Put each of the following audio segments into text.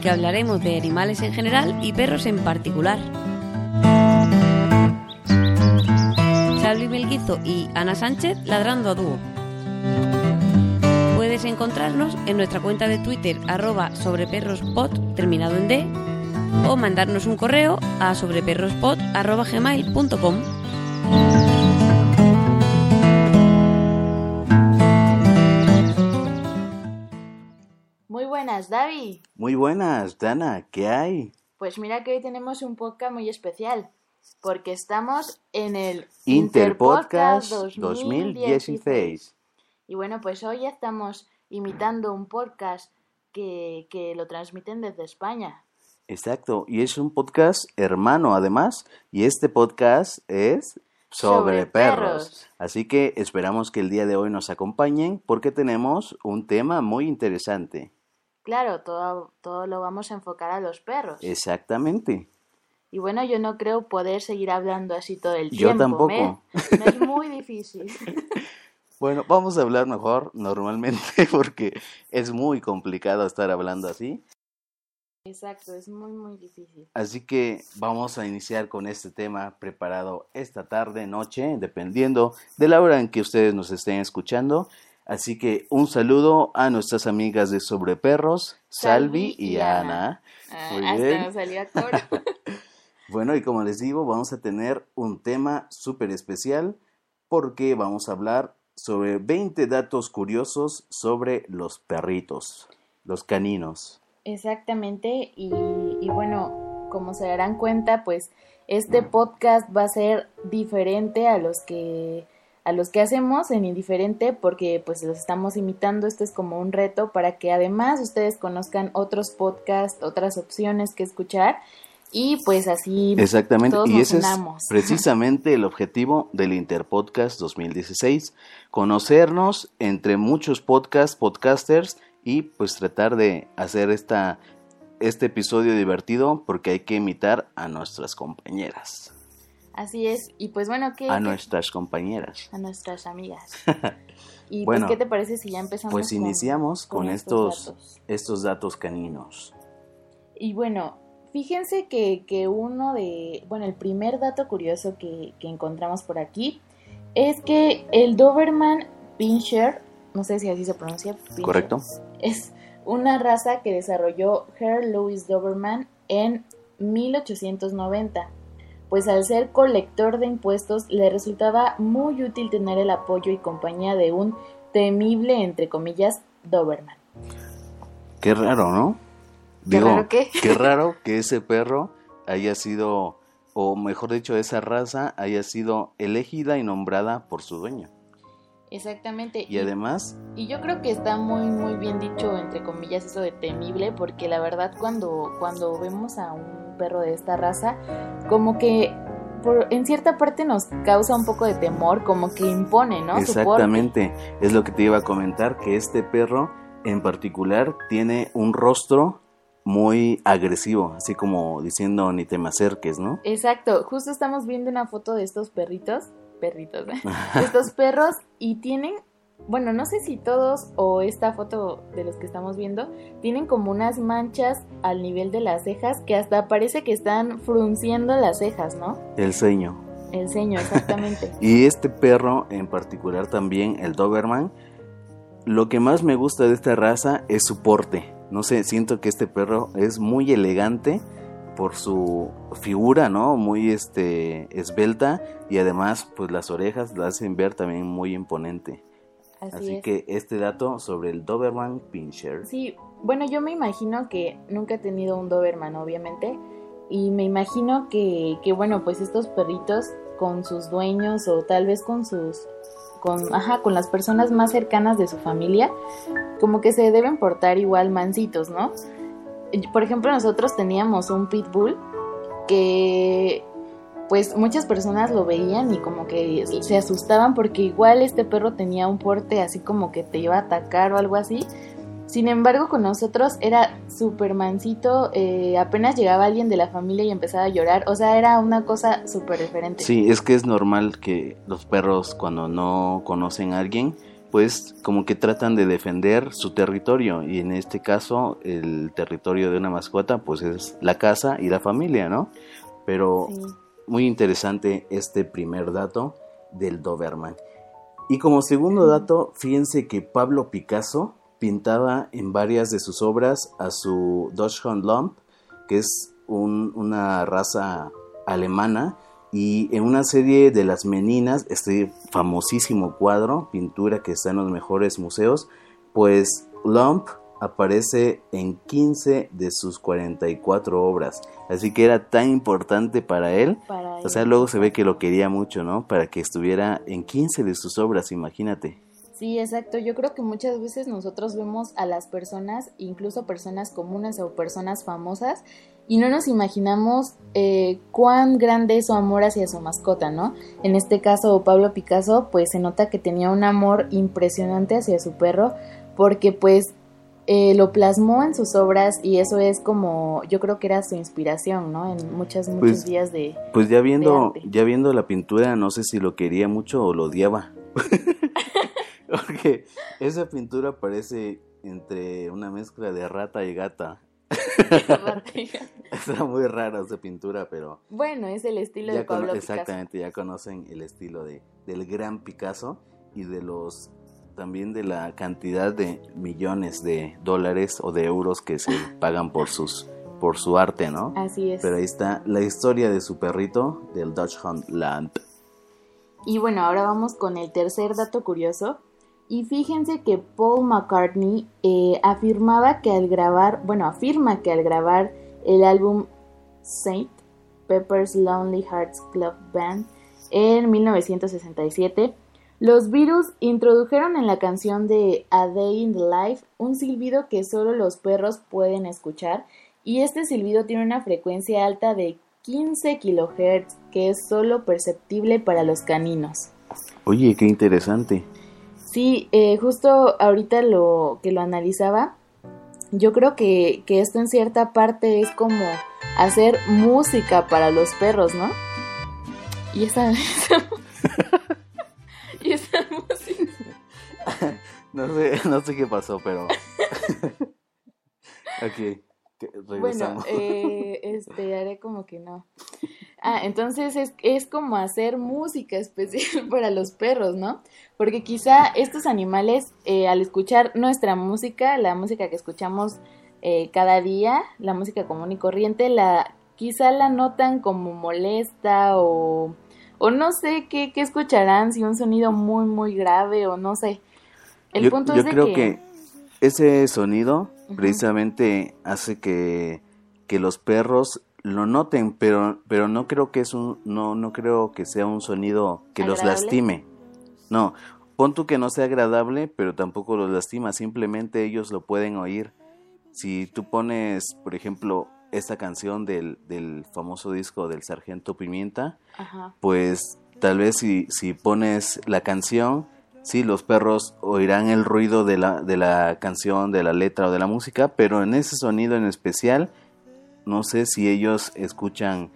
Que hablaremos de animales en general y perros en particular. Salvi Melguizo y Ana Sánchez ladrando a dúo. Puedes encontrarnos en nuestra cuenta de Twitter arroba sobreperrospod terminado en D o mandarnos un correo a sobreperrospod arroba gmail.com. buenas, David. Muy buenas, Dana, ¿qué hay? Pues mira que hoy tenemos un podcast muy especial, porque estamos en el Interpodcast Interpodcast 2016. Y bueno, pues hoy estamos imitando un podcast que, que lo transmiten desde España. Exacto, y es un podcast hermano además, y este podcast es sobre, Sobre perros. perros. Así que esperamos que el día de hoy nos acompañen porque tenemos un tema muy interesante. Claro, todo, todo lo vamos a enfocar a los perros. Exactamente. Y bueno, yo no creo poder seguir hablando así todo el Yo tiempo. tampoco. ¿me? Me es muy difícil. Bueno, vamos a hablar mejor normalmente porque es muy complicado estar hablando así. Exacto, es muy, muy difícil. Así que vamos a iniciar con este tema preparado esta tarde, noche, dependiendo de la hora en que ustedes nos estén escuchando. Así que un saludo a nuestras amigas de Sobre Perros, Salvi y Ana. Ah, Muy hasta bien. me salió. Bueno, y como les digo, vamos a tener un tema súper especial porque vamos a hablar sobre 20 datos curiosos sobre los perritos, los caninos. Exactamente, y, y bueno, como se darán cuenta, pues este podcast va a ser diferente a los que a los que hacemos en indiferente porque pues los estamos imitando, esto es como un reto para que además ustedes conozcan otros podcasts, otras opciones que escuchar. Y pues así Exactamente, todos y nos ese es precisamente el objetivo del Interpodcast 2016, conocernos entre muchos podcasts, podcasters y pues tratar de hacer esta, este episodio divertido porque hay que imitar a nuestras compañeras, Así es, y pues bueno, ¿qué, a nuestras compañeras. a nuestras amigas. Y Bueno, pues, ¿qué te parece si ya empezamos? Pues iniciamos con, con estos, datos? estos datos caninos. Y bueno, fíjense que, que uno de, bueno, el primer dato curioso que, que encontramos por aquí es que el Doberman Pinscher, no sé si así se pronuncia, Pinscher, ¿Correcto? es una raza que desarrolló Herr Louis Doberman en 1890. Pues al ser colector de impuestos le resultaba muy útil tener el apoyo y compañía de un temible, entre comillas, Doberman. Qué raro, ¿no? ¿Qué raro qué? Qué raro que ese perro haya sido, o mejor dicho, esa raza haya sido elegida y nombrada por su dueño. Exactamente. Y además, Y yo creo que está muy muy bien dicho entre comillas eso de temible porque la verdad cuando cuando vemos a un perro de esta raza como que por, en cierta parte nos causa un poco de temor, como que impone, ¿no? Exactamente, es lo que te iba a comentar, que este perro en particular tiene un rostro muy agresivo, así como diciendo ni te me acerques, ¿no? Exacto, justo estamos viendo una foto de estos perritos, perritos, ¿eh? estos perros y tienen, bueno, no sé si todos o esta foto de los que estamos viendo, tienen como unas manchas al nivel de las cejas que hasta parece que están frunciendo las cejas, ¿no? El ceño. El ceño, exactamente. Y este perro en particular también, el Doberman, lo que más me gusta de esta raza es su porte. No sé, siento que este perro es muy elegante por su figura, ¿no? Muy este esbelta y además pues las orejas la hacen ver también muy imponente. Así, Así es. que este dato sobre el Doberman Pinscher. Sí, bueno, yo me imagino que nunca he tenido un Doberman, obviamente, y me imagino que, que bueno, pues estos perritos con sus dueños o tal vez con sus, con, ajá, con las personas más cercanas de su familia, como que se deben portar igual mansitos, ¿no? Por ejemplo, nosotros teníamos un pitbull que pues muchas personas lo veían y como que se asustaban porque igual este perro tenía un porte así como que te iba a atacar o algo así. Sin embargo, con nosotros era súper mansito, eh, apenas llegaba alguien de la familia y empezaba a llorar, o sea, era una cosa súper diferente. Sí, es que es normal que los perros cuando no conocen a alguien, pues como que tratan de defender su territorio y en este caso el territorio de una mascota pues es la casa y la familia, ¿no? Pero Sí. Muy interesante este primer dato del Doberman. Y como segundo dato, fíjense que Pablo Picasso pintaba en varias de sus obras a su Dachshund Lump, que es un- una raza alemana, y en una serie de las Meninas, este famosísimo cuadro, pintura que está en los mejores museos, pues Lump aparece en 15 de sus 44 obras. Así que era tan importante para él. Para O sea, luego se ve que lo quería mucho, ¿no? Para que estuviera en 15 de sus obras, imagínate. Sí, exacto. Yo creo que muchas veces nosotros vemos a las personas, incluso personas comunes o personas famosas, y no nos imaginamos eh, cuán grande es su amor hacia su mascota, ¿no? En este caso, Pablo Picasso, pues se nota que tenía un amor impresionante hacia su perro, porque pues eh, lo plasmó en sus obras y eso es como, yo creo que era su inspiración, ¿no? En muchos, muchos Pues, días de... Pues ya viendo, ya viendo la pintura, no sé si lo quería mucho o lo odiaba. Porque esa pintura parece entre una mezcla de rata y gata. Está muy rara esa pintura, pero bueno, es el estilo de Pablo Picasso. exactamente ya conocen el estilo de del gran Picasso y de los también de la cantidad de millones de dólares o de euros que se pagan por sus por su arte, ¿no? Así es. Pero ahí está la historia de su perrito del Dutch Hunt Land. Y bueno, ahora vamos con el tercer dato curioso. Y fíjense que Paul McCartney eh, afirmaba que al grabar, bueno, afirma que al grabar el álbum Saint Pepper's Lonely Hearts Club Band en 1967, los Beatles introdujeron en la canción de A Day in the Life un silbido que solo los perros pueden escuchar y este silbido tiene una frecuencia alta de 15 kHz que es solo perceptible para los caninos. Oye, qué interesante. Sí, eh, justo ahorita lo que lo analizaba, yo creo que, que esto en cierta parte es como hacer música para los perros, ¿no? Y esa. No sé, no sé qué pasó, pero. ok, que- Bueno, regresamos. eh, este, haré como que no. Ah, entonces es, es como hacer música especial para los perros, ¿no? Porque quizá estos animales, eh, al escuchar nuestra música, la música que escuchamos eh, cada día, la música común y corriente, la quizá la notan como molesta o, o no sé qué, qué escucharán, si un sonido muy, muy grave o no sé. El yo punto yo es de creo que... que... ese sonido precisamente hace que, que los perros lo noten, pero, pero no creo que es un, no, no creo que sea un sonido que los lastime. No, pon tú que no sea agradable, pero tampoco los lastima, simplemente ellos lo pueden oír. Si tú pones, por ejemplo, esta canción del, del famoso disco del Sargento Pimienta, Ajá. pues tal vez si, si pones la canción, sí, los perros oirán el ruido de la, de la canción, de la letra o de la música, pero en ese sonido en especial, no sé si ellos escuchan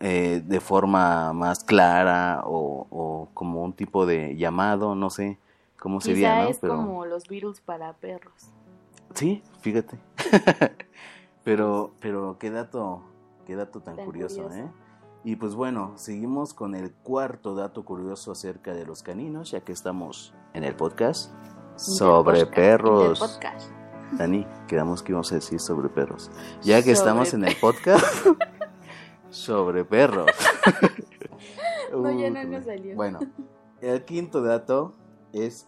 eh, de forma más clara o, o como un tipo de llamado, no sé cómo sería, ¿no? es como los Beatles para perros. Sí, fíjate. pero, pero qué dato, qué dato tan, Tan curioso, curioso. ¿eh? Y pues bueno, seguimos con el cuarto dato curioso acerca de los caninos, ya que estamos en el podcast sobre perros. Dani, quedamos que íbamos a decir sobre perros. Ya que Sobre estamos en el podcast sobre perros. No, ya no nos salió. Bueno, el quinto dato es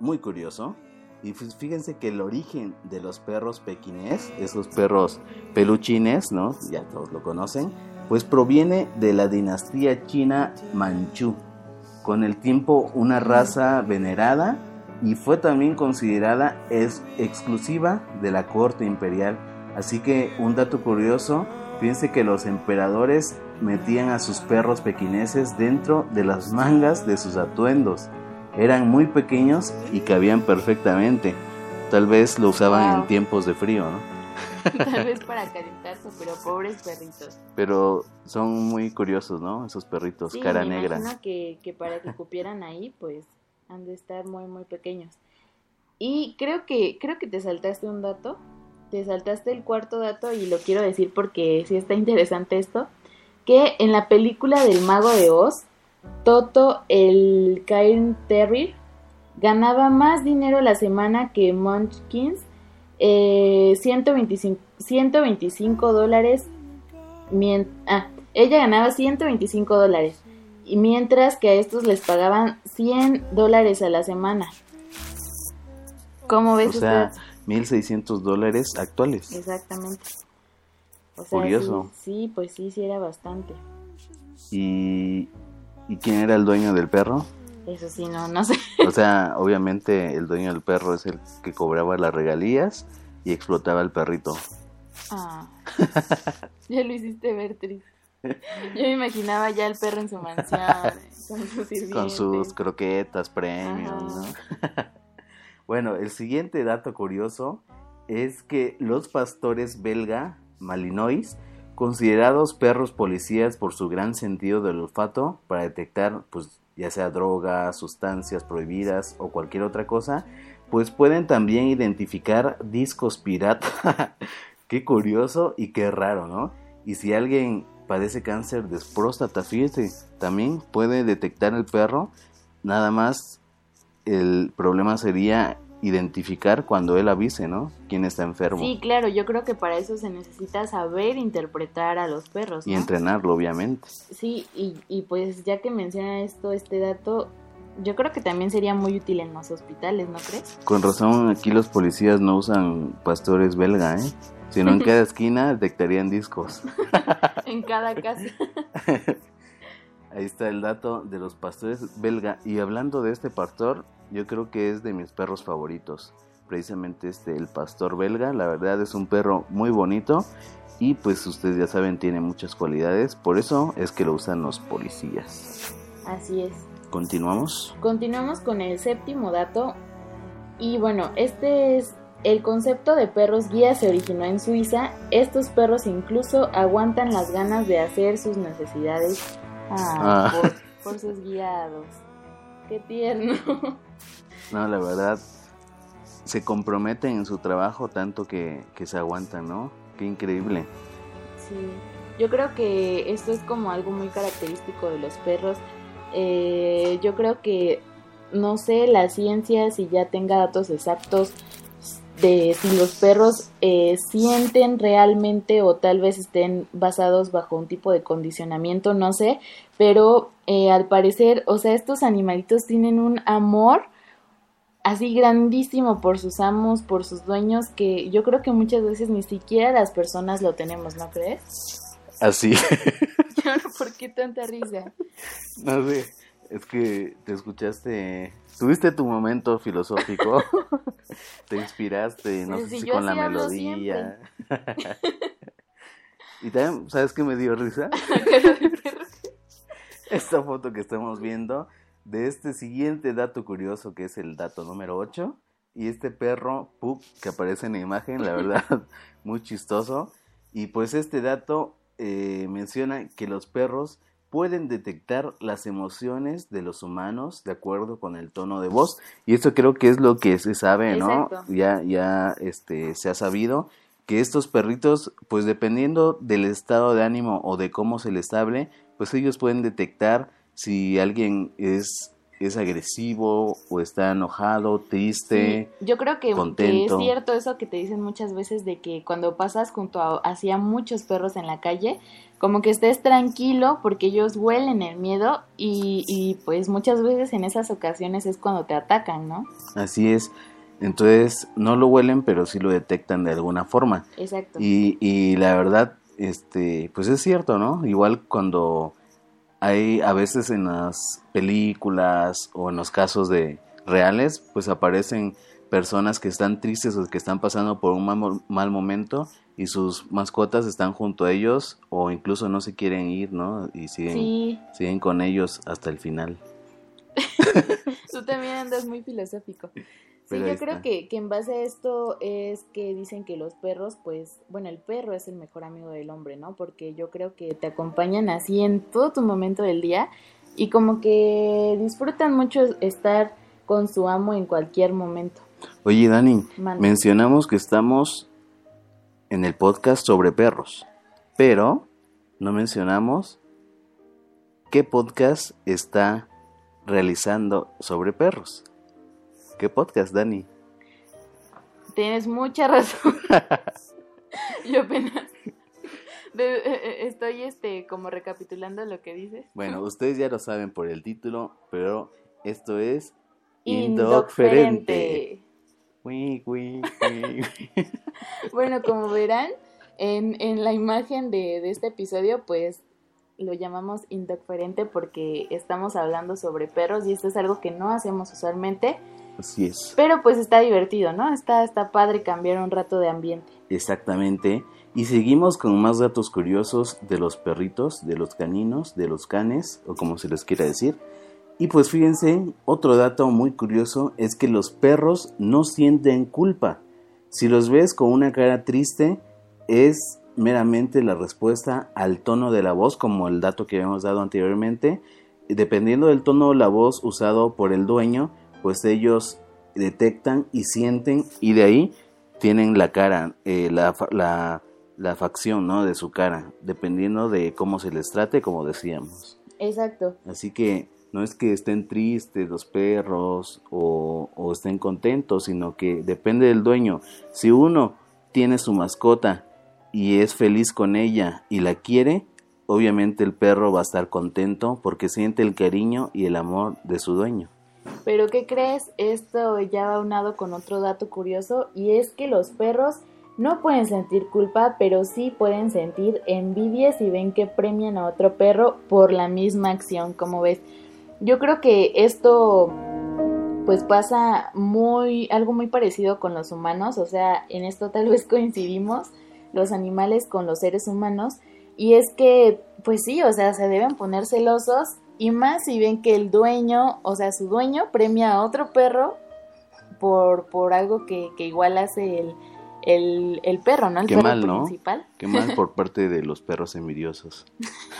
muy curioso. Y fíjense que el origen de los perros pequinés, esos perros peluchines, ¿no? Ya todos lo conocen, pues proviene de la dinastía china Manchú. Con el tiempo una raza venerada y fue también considerada es exclusiva de la corte imperial. Así que un dato curioso, fíjense que los emperadores metían a sus perros pequineses dentro de las mangas de sus atuendos. Eran muy pequeños y cabían perfectamente. Tal vez lo usaban Wow. en tiempos de frío, ¿no? Tal vez para calentarse, pero pobres perritos. Pero son muy curiosos, ¿no? Esos perritos, Sí, cara me negra. imagino que, que para que cupieran ahí, pues han de estar muy, muy pequeños. Y creo que, creo que te saltaste un dato. Te saltaste el cuarto dato y lo quiero decir porque sí está interesante esto. Que en la película del Mago de Oz, Toto, el Cairn Terrier, ganaba más dinero la semana que Munchkins. Eh, 125, 125 dólares. ah, ella ganaba 125 dólares. Y mientras que a estos les pagaban 100 dólares a la semana. ¿Cómo O ves sea, usted? 1.600 dólares actuales. Exactamente. O sea, Curioso. Sí, sí, pues sí, sí era bastante. ¿Y, ¿Y quién era el dueño del perro? Eso sí, no, no sé. O sea, obviamente el dueño del perro es el que cobraba las regalías y explotaba al perrito. Ah, ya lo hiciste ver triste. Yo me imaginaba ya el perro en su mansión, con sus. Con sus croquetas, premios, ¿no? bueno, el siguiente dato curioso es que los pastores belga malinois, considerados perros policías por su gran sentido del olfato para detectar, pues, ya sea drogas, sustancias prohibidas o cualquier otra cosa, pues pueden también identificar discos pirata. qué curioso y qué raro, ¿no? Y si alguien padece cáncer de próstata, fíjate, también puede detectar el perro, nada más el problema sería identificar cuando él avise, ¿no? Quién está enfermo. Sí, claro, yo creo que para eso se necesita saber interpretar a los perros, Y entrenarlo, obviamente. Sí, y, y pues ya que menciona esto, este dato, yo creo que también sería muy útil en los hospitales, ¿no crees? Con razón, aquí los policías no usan pastores belga, ¿eh? Sino en cada esquina detectarían discos. en cada casa. Ahí está el dato de los pastores belga. Y hablando de este pastor, yo creo que es de mis perros favoritos. Precisamente este, el pastor belga. La verdad es un perro muy bonito. Y pues ustedes ya saben, tiene muchas cualidades. Por eso es que lo usan los policías. Así es. Continuamos. Continuamos con el séptimo dato. Y bueno, este es el concepto de perros guía se originó en Suiza. Estos perros incluso aguantan las ganas de hacer sus necesidades ah, Ah. por, por sus guiados. Qué tierno. No, la verdad, se comprometen en su trabajo tanto que, que se aguantan, ¿no? Qué increíble. Sí, yo creo que esto es como algo muy característico de los perros. Eh, yo creo que, no sé, la ciencia si ya tenga datos exactos de si los perros eh, sienten realmente o tal vez estén basados bajo un tipo de condicionamiento, no sé, pero eh, al parecer, o sea, estos animalitos tienen un amor así grandísimo por sus amos, por sus dueños, que yo creo que muchas veces ni siquiera las personas lo tenemos, ¿no crees? Así. ¿Por qué tanta risa? no sé, es que te escuchaste, tuviste tu momento filosófico, te inspiraste, no sé si con la melodía. Y también, ¿sabes qué me dio risa? Esta foto que estamos viendo de este siguiente dato curioso que es el dato número 8. Y este perro, Pup, que aparece en la imagen, la verdad, muy chistoso. Y pues este dato eh, menciona que los perros pueden detectar las emociones de los humanos de acuerdo con el tono de voz. Y esto creo que es lo que se sabe, ¿no? Exacto. Ya, ya este, se ha sabido que estos perritos, pues dependiendo del estado de ánimo o de cómo se les hable, pues ellos pueden detectar si alguien es, es agresivo o está enojado, triste. Sí, yo creo que, que es cierto eso que te dicen muchas veces de que cuando pasas junto a hacia muchos perros en la calle, como que estés tranquilo porque ellos huelen el miedo y, y pues muchas veces en esas ocasiones es cuando te atacan, ¿no? Así es. Entonces, no lo huelen, pero sí lo detectan de alguna forma. Exacto. Y, y la verdad, este, pues es cierto, ¿no? Igual cuando hay a veces en las películas o en los casos de reales, pues aparecen personas que están tristes o que están pasando por un mal, mal momento y sus mascotas están junto a ellos o incluso no se quieren ir, ¿no? Y siguen, Sí, siguen con ellos hasta el final. tú también andas muy filosófico. Sí, yo creo que, que en base a esto es que dicen que los perros, pues, bueno, el perro es el mejor amigo del hombre, ¿no? Porque yo creo que te acompañan así en todo tu momento del día y como que disfrutan mucho estar con su amo en cualquier momento. Oye, Dani, mencionamos que estamos en el podcast sobre perros, pero no mencionamos qué podcast está realizando sobre perros. ¿Qué podcast, Dani? Tienes mucha razón. yo apenas de- eh, eh, estoy este como recapitulando lo que dices. Bueno, ustedes ya lo saben por el título, pero esto es Indocferente. Bueno, como verán, en, en la imagen de, de este episodio, pues lo llamamos indocferente porque estamos hablando sobre perros y esto es algo que no hacemos usualmente, Así es. pero pues está divertido, ¿no? Está, está padre cambiar un rato de ambiente. Exactamente. Y seguimos con más datos curiosos de los perritos, de los caninos, de los canes, o como se les quiera decir. Y pues fíjense, otro dato muy curioso es que los perros no sienten culpa. Si los ves con una cara triste, es meramente la respuesta al tono de la voz, como el dato que habíamos dado anteriormente. Dependiendo del tono de la voz usado por el dueño, pues ellos detectan y sienten y de ahí tienen la cara, eh, la, la, la facción ¿no? de su cara, dependiendo de cómo se les trate, como decíamos. Exacto. Así que no es que estén tristes los perros o, o estén contentos, sino que depende del dueño. Si uno tiene su mascota y es feliz con ella y la quiere, obviamente el perro va a estar contento porque siente el cariño y el amor de su dueño. Pero ¿qué crees? Esto ya va unado con otro dato curioso y es que los perros no pueden sentir culpa, pero sí pueden sentir envidia si ven que premian a otro perro por la misma acción, como ves. Yo creo que esto pues pasa muy algo muy parecido con los humanos, o sea, en esto tal vez coincidimos los animales con los seres humanos y es que pues sí, o sea, se deben poner celosos y más si ven que el dueño, o sea, su dueño premia a otro perro por, por algo que, que igual hace el, el, el perro, ¿no? El Qué perro mal, ¿no? principal. Qué mal por parte de los perros envidiosos.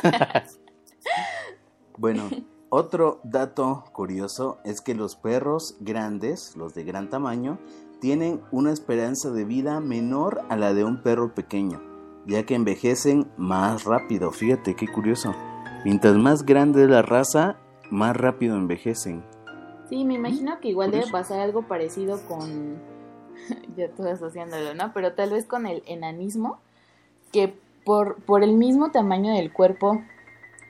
bueno, otro dato curioso es que los perros grandes, los de gran tamaño, tienen una esperanza de vida menor a la de un perro pequeño, ya que envejecen más rápido. Fíjate qué curioso. Mientras más grande es la raza, más rápido envejecen. Sí, me imagino que igual debe pasar algo parecido con, ya estoy asociándolo, ¿no? Pero tal vez con el enanismo, que por, por el mismo tamaño del cuerpo,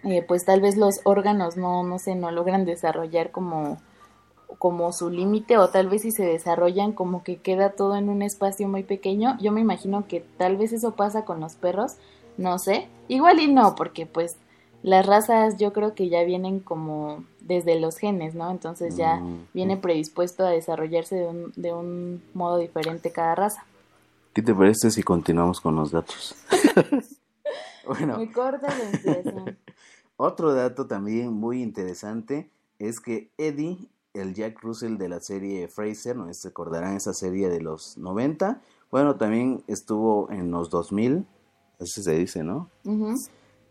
eh, pues tal vez los órganos no, no sé, no logran desarrollar como, como su límite o tal vez si se desarrollan como que queda todo en un espacio muy pequeño. Yo me imagino que tal vez eso pasa con los perros, no sé. Igual y no, porque pues las razas yo creo que ya vienen como desde los genes, ¿no? Entonces ya Mm, viene predispuesto a desarrollarse de un, de un modo diferente cada raza. ¿Qué te parece si continuamos con los datos? Bueno, Muy corta la inspiración. otro dato también muy interesante es que Eddie, el Jack Russell de la serie Fraser, no se acordarán esa serie de los 90, bueno, también estuvo en los 2000, así se dice, ¿no? Ujú.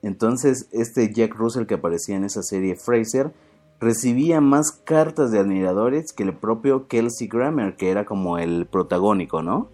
Entonces, este Jack Russell que aparecía en esa serie Fraser recibía más cartas de admiradores que el propio Kelsey Grammer, que era como el protagónico, ¿no?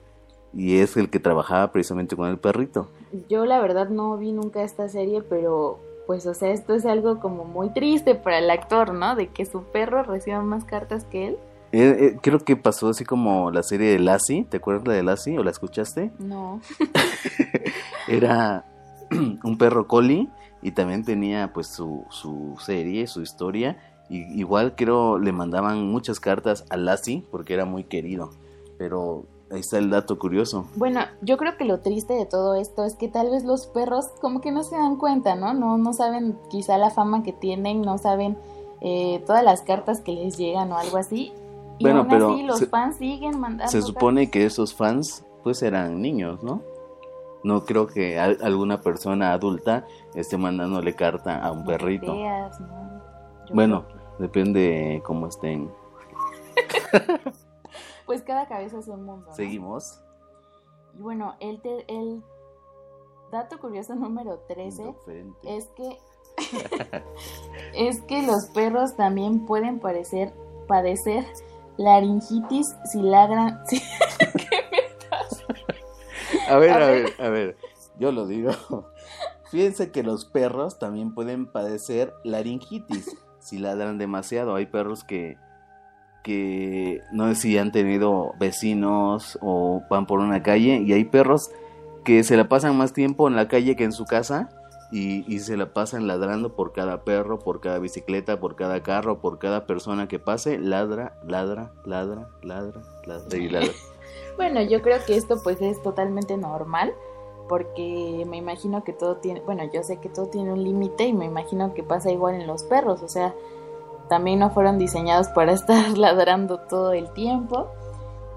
Y es el que trabajaba precisamente con el perrito. Yo la verdad no vi nunca esta serie, pero pues o sea, esto es algo como muy triste para el actor, ¿no? De que su perro reciba más cartas que él. Eh, eh, creo que pasó así como la serie de Lassie, ¿te acuerdas de Lassie o la escuchaste? No. Era un perro collie y también tenía pues su, su serie, su historia. Y igual creo le mandaban muchas cartas a Lassie porque era muy querido. Pero ahí está el dato curioso. Bueno, yo creo que lo triste de todo esto es que tal vez los perros como que no se dan cuenta, ¿no? No, no saben quizá la fama que tienen, no saben eh, todas las cartas que les llegan o algo así. Y Bueno, aún pero así los se- fans siguen mandando. Se supone que esos fans pues eran niños, ¿no? No creo que al- alguna persona adulta esté mandándole carta a un perrito. feas, ¿no? Bueno, que- depende cómo estén. Pues cada cabeza es un mundo. ¿no? Seguimos. Y bueno, el, te- el dato curioso número 13 Diferente. es que es que los perros también pueden parecer padecer laringitis si ladran si- A ver, A a ver. ver, a ver, yo lo digo. Fíjense que los perros también pueden padecer laringitis si ladran demasiado. Hay perros que, que no sé si han tenido vecinos o van por una calle y hay perros que se la pasan más tiempo en la calle que en su casa y, y se la pasan ladrando por cada perro, por cada bicicleta, por cada carro, por cada persona que pase. Ladra, ladra, ladra, ladra, ladra y ladra. Bueno, yo creo que esto pues es totalmente normal porque me imagino que todo tiene, bueno, yo sé que todo tiene un límite y me imagino que pasa igual en los perros, o sea, también no fueron diseñados para estar ladrando todo el tiempo.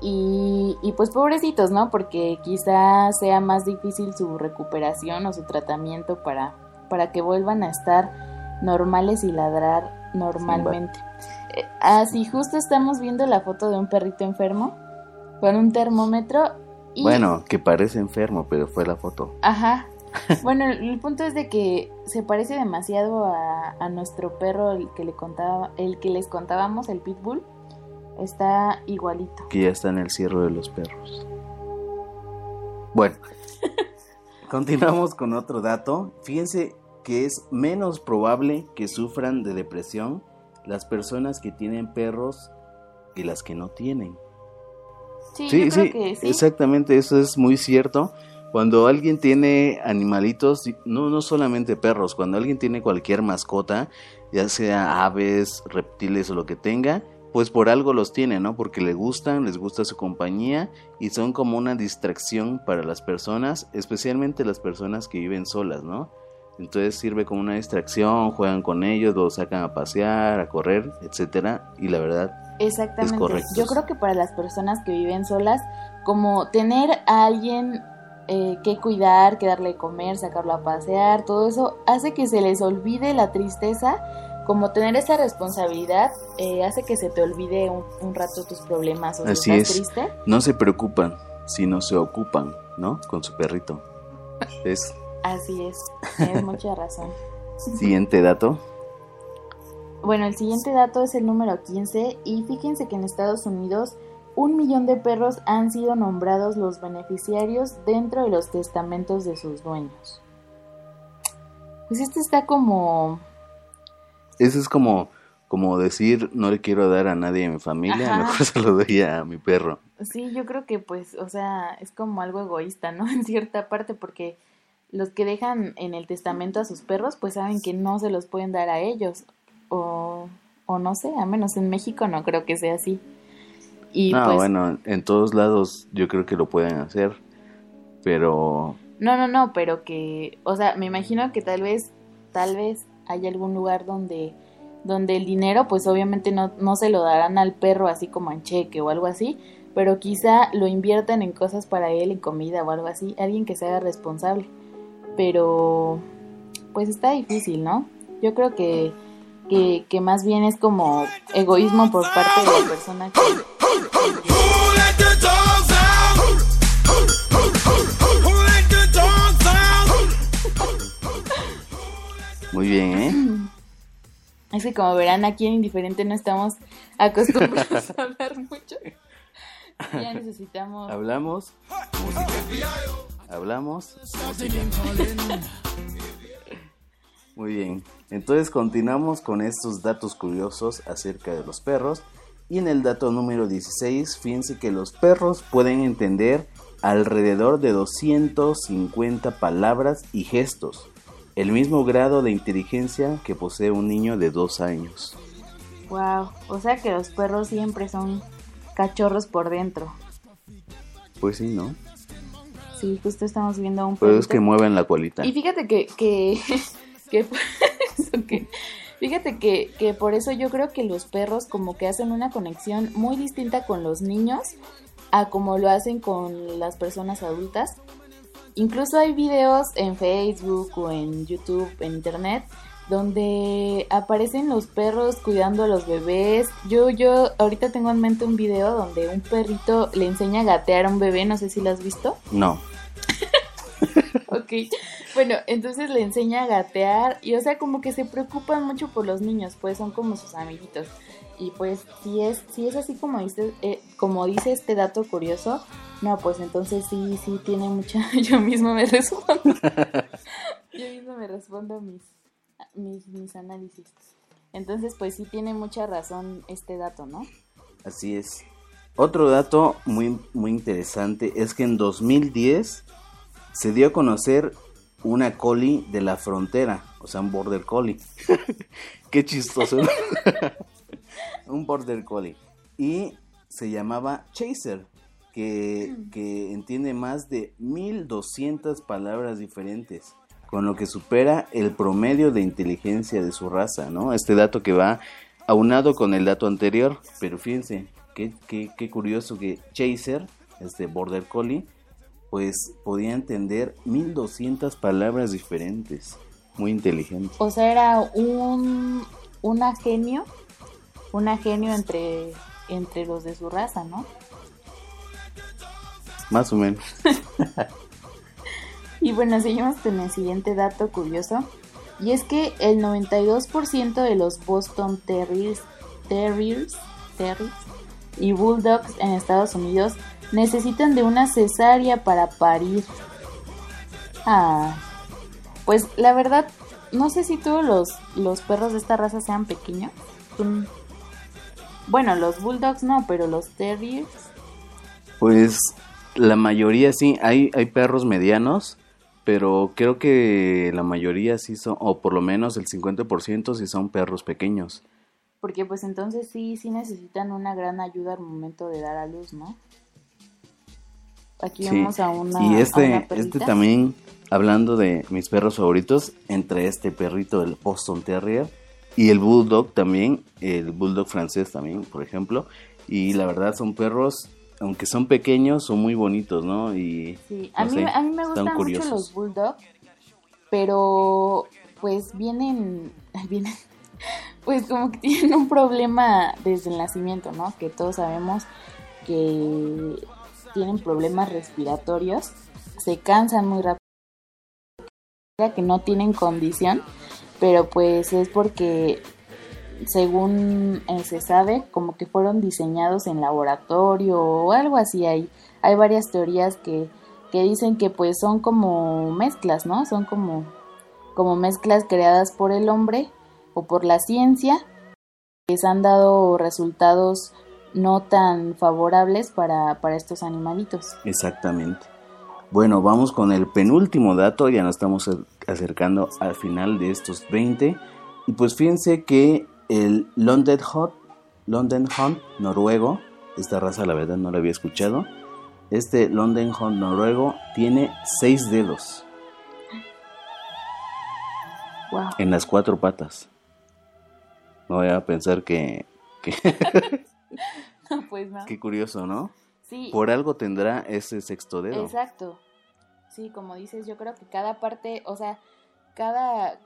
Y, y pues pobrecitos, ¿no? Porque quizá sea más difícil su recuperación o su tratamiento para, para que vuelvan a estar normales y ladrar normalmente. Eh, Así justo estamos viendo la foto de un perrito enfermo con un termómetro y... Bueno, que parece enfermo, pero fue la foto. Ajá. Bueno, el, punto es de que se parece demasiado a, a nuestro perro, el que le contaba, el que les contábamos, el pitbull. Está igualito. que ya está en el cierre de los perros. Bueno, continuamos con otro dato. Fíjense que es menos probable que sufran de depresión las personas que tienen perros que las que no tienen. Sí, Sí, yo creo sí, que sí. exactamente, eso es muy cierto. Cuando alguien tiene animalitos, no, no solamente perros, cuando alguien tiene cualquier mascota, ya sea aves, reptiles o lo que tenga, pues por algo los tiene, ¿no? Porque le gustan, les gusta su compañía y son como una distracción para las personas, especialmente las personas que viven solas, ¿no? Entonces sirve como una distracción, juegan con ellos, los sacan a pasear, a correr, etcétera, y la verdad Exactamente. Es correcto. Yo creo que para las personas que viven solas, como tener a alguien eh, que cuidar, que darle de comer, sacarlo a pasear, todo eso hace que se les olvide la tristeza. Como tener esa responsabilidad eh, hace que se te olvide un, un rato tus problemas o si Así estás es. triste. no se preocupan, sino se ocupan, ¿no? Con su perrito. Es Así es, tienes mucha razón. siguiente dato. Bueno, el siguiente dato es el número 15 y fíjense que en Estados Unidos un millón de perros han sido nombrados los beneficiarios dentro de los testamentos de sus dueños. Pues este está como... Eso es como, como decir, no le quiero dar a nadie de mi familia, Ajá. mejor se lo doy a mi perro. Sí, yo creo que pues, o sea, es como algo egoísta, ¿no? En cierta parte porque los que dejan en el testamento a sus perros pues saben que no se los pueden dar a ellos o, o no sé, a menos en México no creo que sea así. Y no, pues... bueno, en todos lados yo creo que lo pueden hacer, pero No, no, no, pero que, o sea, me imagino que tal vez, tal vez hay algún lugar donde, donde el dinero, pues obviamente no, no se lo darán al perro así como en cheque o algo así, pero quizá lo inviertan en cosas para él, en comida o algo así, alguien que se haga responsable. pero pues está difícil, ¿no? Yo creo que, que, que más bien es como egoísmo por parte de la persona que... Muy bien, ¿eh? Es que como verán aquí en Indiferente no estamos acostumbrados a hablar mucho. Ya necesitamos... Hablamos música. Hablamos música. Muy bien. Entonces continuamos con estos datos curiosos acerca de los perros. Y en el dato número 16, fíjense que los perros pueden entender alrededor de 250 palabras y gestos. El mismo grado de inteligencia que posee un niño de dos años. Wow, o sea que los perros siempre son cachorros por dentro. Pues sí, ¿no? Sí, justo estamos viendo a un Pero es que mueven la colita. Y fíjate que, que, que por eso que- fíjate que, que por eso yo creo que los perros como que hacen una conexión muy distinta con los niños a como lo hacen con las personas adultas. Incluso hay videos en Facebook o en YouTube, en internet, donde aparecen los perros cuidando a los bebés. Yo, yo ahorita tengo en mente un video donde un perrito le enseña a gatear a un bebé, no sé si lo has visto. No. Ok, bueno, entonces le enseña a gatear y o sea como que se preocupan mucho por los niños, pues son como sus amiguitos. Y pues si es, si es así como dice, eh, como dice este dato curioso, no, pues entonces sí, sí tiene mucha, yo mismo me respondo. yo mismo me respondo mis, mis, mis análisis. Entonces pues sí tiene mucha razón este dato, ¿no? Así es. Otro dato muy, muy interesante es que en 2010 se dio a conocer una collie de la frontera, o sea, un border collie. Qué chistoso. un border collie. Y se llamaba Chaser, que, que entiende más de 1200 palabras diferentes, con lo que supera el promedio de inteligencia de su raza, ¿no? Este dato que va aunado con el dato anterior, pero fíjense, qué, qué, qué curioso que Chaser, este border collie, pues podía entender 1200 palabras diferentes. Muy inteligente. O sea, era un una genio, una genio entre, entre los de su raza, ¿no? Más o menos. Y bueno, seguimos con el siguiente dato curioso. Y es que el 92% de los Boston Terriers, Terriers, Terriers y Bulldogs en Estados Unidos necesitan de una cesárea para parir. Ah, pues la verdad, no sé si todos los, los perros de esta raza sean pequeños. Bueno, los Bulldogs no, pero los Terriers. Pues la mayoría sí, hay, hay perros medianos, pero creo que la mayoría sí son, o por lo menos el 50% sí son perros pequeños. Porque pues entonces sí, sí necesitan una gran ayuda al momento de dar a luz, ¿no? Aquí Sí. vemos a una. y este, una este también, hablando de mis perros favoritos, entre este perrito, el Boston Terrier, y el Bulldog también, el Bulldog francés también, por ejemplo, y la verdad son perros, aunque son pequeños, son muy bonitos, ¿no? Y Sí, a, no mí, sé, a mí me gustan mucho los bulldog, pero pues vienen, vienen, pues como que tienen un problema desde el nacimiento, ¿no? Que todos sabemos que tienen problemas respiratorios, se cansan muy rápido, que no tienen condición, pero pues es porque según eh, se sabe, como que fueron diseñados en laboratorio o algo así. Hay, hay varias teorías que, que dicen que pues son como mezclas, ¿no? Son como, como mezclas creadas por el hombre o por la ciencia que se han dado resultados no tan favorables para, para estos animalitos. Exactamente. Bueno, vamos con el penúltimo dato, ya nos estamos ac- acercando al final de estos 20. Y pues fíjense que el London Hot, London Hunt noruego, esta raza la verdad no la había escuchado. Este London Hunt noruego tiene seis dedos Wow. en las cuatro patas. No voy a pensar que, que pues no. qué curioso, ¿no? Sí, Por algo tendrá ese sexto dedo. exacto. Sí, como dices, yo creo que cada parte, o sea, cada...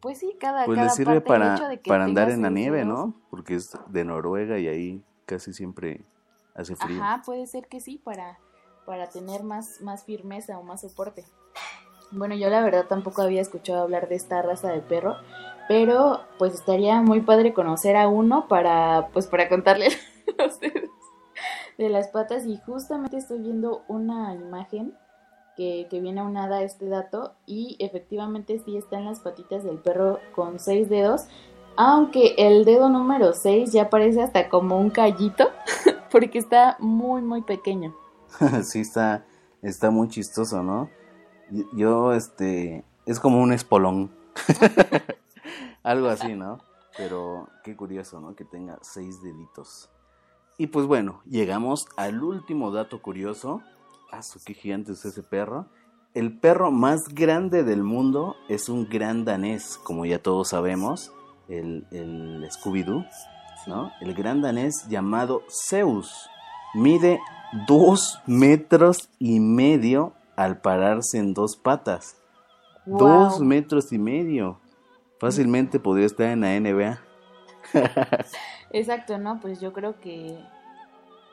Pues sí, cada, Pues cada le sirve parte, para, de para andar en la nieve, dedos, ¿no? Porque es de Noruega y ahí casi siempre hace frío. Ajá, puede ser que sí, para, para tener más, más firmeza o más soporte. Bueno, yo la verdad tampoco había escuchado hablar de esta raza de perro, pero pues estaría muy padre conocer a uno para, pues para contarle los dedos de las patas y justamente estoy viendo una imagen que, que viene aunada a este dato y efectivamente sí están las patitas del perro con seis dedos, aunque el dedo número 6 ya parece hasta como un callito porque está muy muy pequeño. sí, está, está muy chistoso, ¿no? Yo, este, es como un espolón. Algo así, ¿no? Pero qué curioso, ¿no? Que tenga seis deditos. Y pues bueno, llegamos al último dato curioso. Ah, su qué gigante es ese perro. El perro más grande del mundo es un gran danés, como ya todos sabemos, el, el Scooby-Doo, ¿no? El gran danés llamado Zeus. Mide dos metros y medio al pararse en dos patas. Dos Guau. metros y medio. Fácilmente podría estar en la NBA. Exacto, ¿no? Pues yo creo que...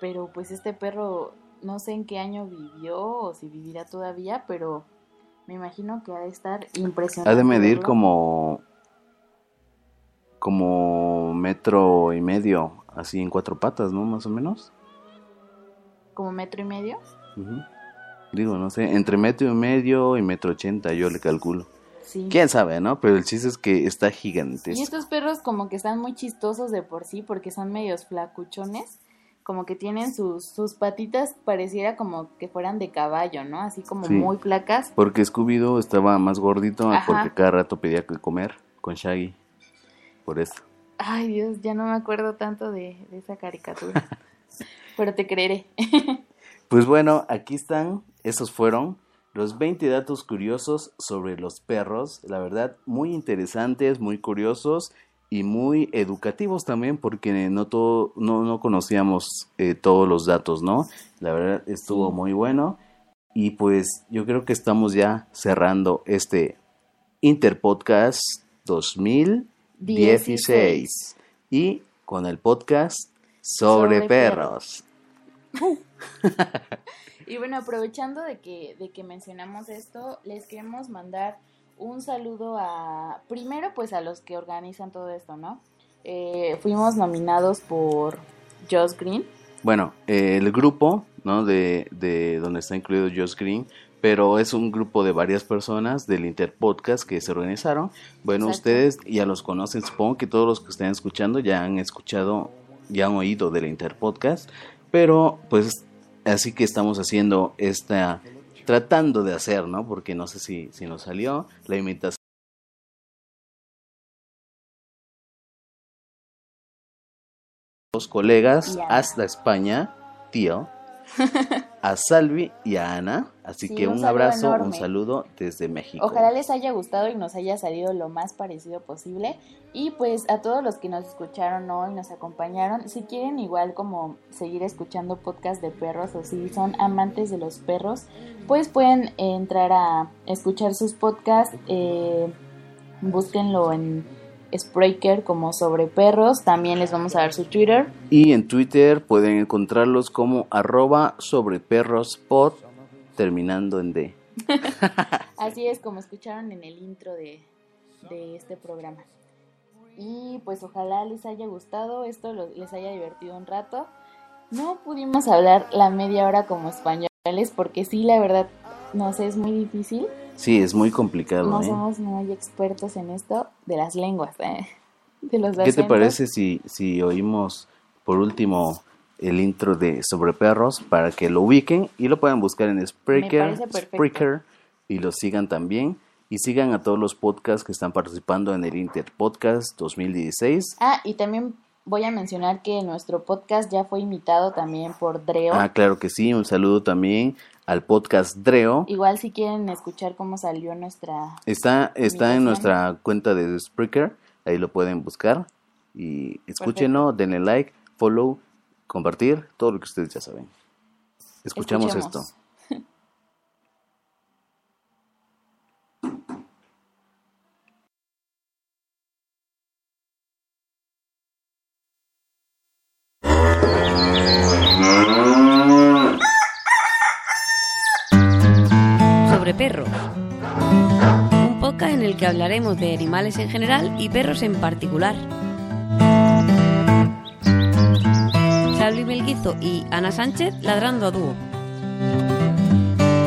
Pero pues este perro, no sé en qué año vivió o si vivirá todavía, pero me imagino que ha de estar impresionante. Ha de medir como. como metro y medio, así en cuatro patas, ¿no? Más o menos. Como metro y medio. Ujú. Digo, no sé, entre metro y medio y metro ochenta, yo le calculo. Sí. Quién sabe, ¿no? Pero el chiste es que está Y gigantesco. estos perros como que están muy chistosos de por sí porque son medios flacuchones, como que tienen sus, sus patitas pareciera como que fueran de caballo, ¿no? Así como Sí. muy flacas. Porque Scooby-Doo estaba más gordito Ajá. porque cada rato pedía que comer con Shaggy. Por eso. Ay Dios, ya no me acuerdo tanto de, de esa caricatura. Pero te creeré. Pues bueno, aquí están, esos fueron los 20 datos curiosos sobre los perros. La verdad, muy interesantes, muy curiosos y muy educativos también porque no, todo, no, no conocíamos eh, todos los datos, ¿no? La verdad estuvo muy bueno y pues yo creo que estamos ya cerrando este Interpodcast 2016 y con el podcast sobre, Sobre perros. Y bueno, aprovechando de que, de que mencionamos esto, les queremos mandar un saludo a, primero pues a los que organizan todo esto, ¿no? Eh, fuimos nominados por Joss Green. Bueno, eh, el grupo, ¿no? De, de donde está incluido Josh Green, pero es un grupo de varias personas del Interpodcast que se organizaron. Bueno, Exacto. ustedes ya los conocen, supongo que todos los que estén escuchando ya han escuchado, ya han oído del Interpodcast, pero pues así que estamos haciendo esta, tratando de hacer, ¿no? Porque no sé si, si nos salió la imitación. Dos colegas hasta España, tío, a Salvi y a Ana. Así Sí, que un abrazo, un saludo desde México. Ojalá les haya gustado y nos haya salido lo más parecido posible. Y pues a todos los que nos escucharon hoy, nos acompañaron, si quieren igual como seguir escuchando podcast de perros o si son amantes de los perros, pues pueden entrar a escuchar sus podcasts. eh, búsquenlo en Spreaker como sobre perros. También les vamos a dar su Twitter. Y en Twitter pueden encontrarlos como arroba sobre perros pod, terminando en D. Así es como escucharon en el intro de, de este programa. Y pues ojalá les haya gustado, esto lo- les haya divertido un rato. No pudimos hablar la media hora como españoles porque sí, la verdad, no sé, es muy difícil. Sí, es muy complicado. No ¿eh? somos muy expertos en esto de las lenguas, ¿eh? de los ¿Qué te parece si, si oímos por último el intro de Sobre Perros para que lo ubiquen y lo puedan buscar en Spreaker. Spreaker y lo sigan también? Y sigan a todos los podcasts que están participando en el Inter Podcast 2016. Ah, y también voy a mencionar que nuestro podcast ya fue imitado también por Dreo. Ah, claro que sí. Un saludo también al podcast Dreo. Igual si quieren escuchar cómo salió nuestra Está, está en nuestra cuenta de Spreaker. Ahí lo pueden buscar. Y escúchenlo, denle like, follow, compartir, todo lo que ustedes ya saben. Escuchamos Escuchemos. esto. El que hablaremos de animales en general y perros en particular. Salvi Melguizo y Ana Sánchez ladrando a dúo.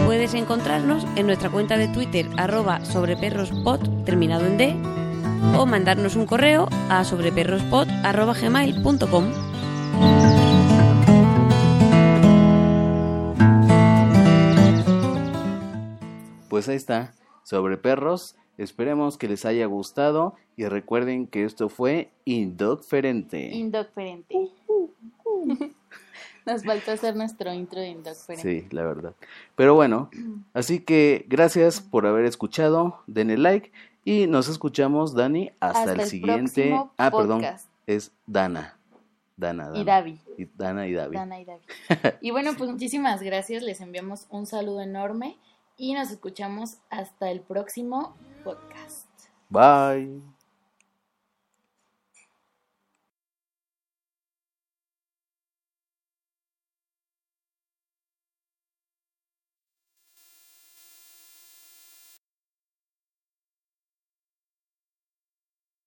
Puedes encontrarnos en nuestra cuenta de Twitter arroba sobreperrospod terminado en D o mandarnos un correo a sobreperrospod arroba gmail.com. Pues ahí está, sobre perros. Esperemos que les haya gustado y recuerden que esto fue Indocferente. Indocferente. Nos faltó hacer nuestro intro de Indocferente. Sí, la verdad. Pero bueno, así que gracias por haber escuchado, denle like y nos escuchamos, Dani, hasta, Hasta el, el siguiente. próximo Ah, perdón, podcast. es Dana. Dana, Dana. Y Davi. Y Dana y Davi. Dana y David. Y bueno, pues muchísimas gracias. Les enviamos un saludo enorme y nos escuchamos hasta el próximo Bye.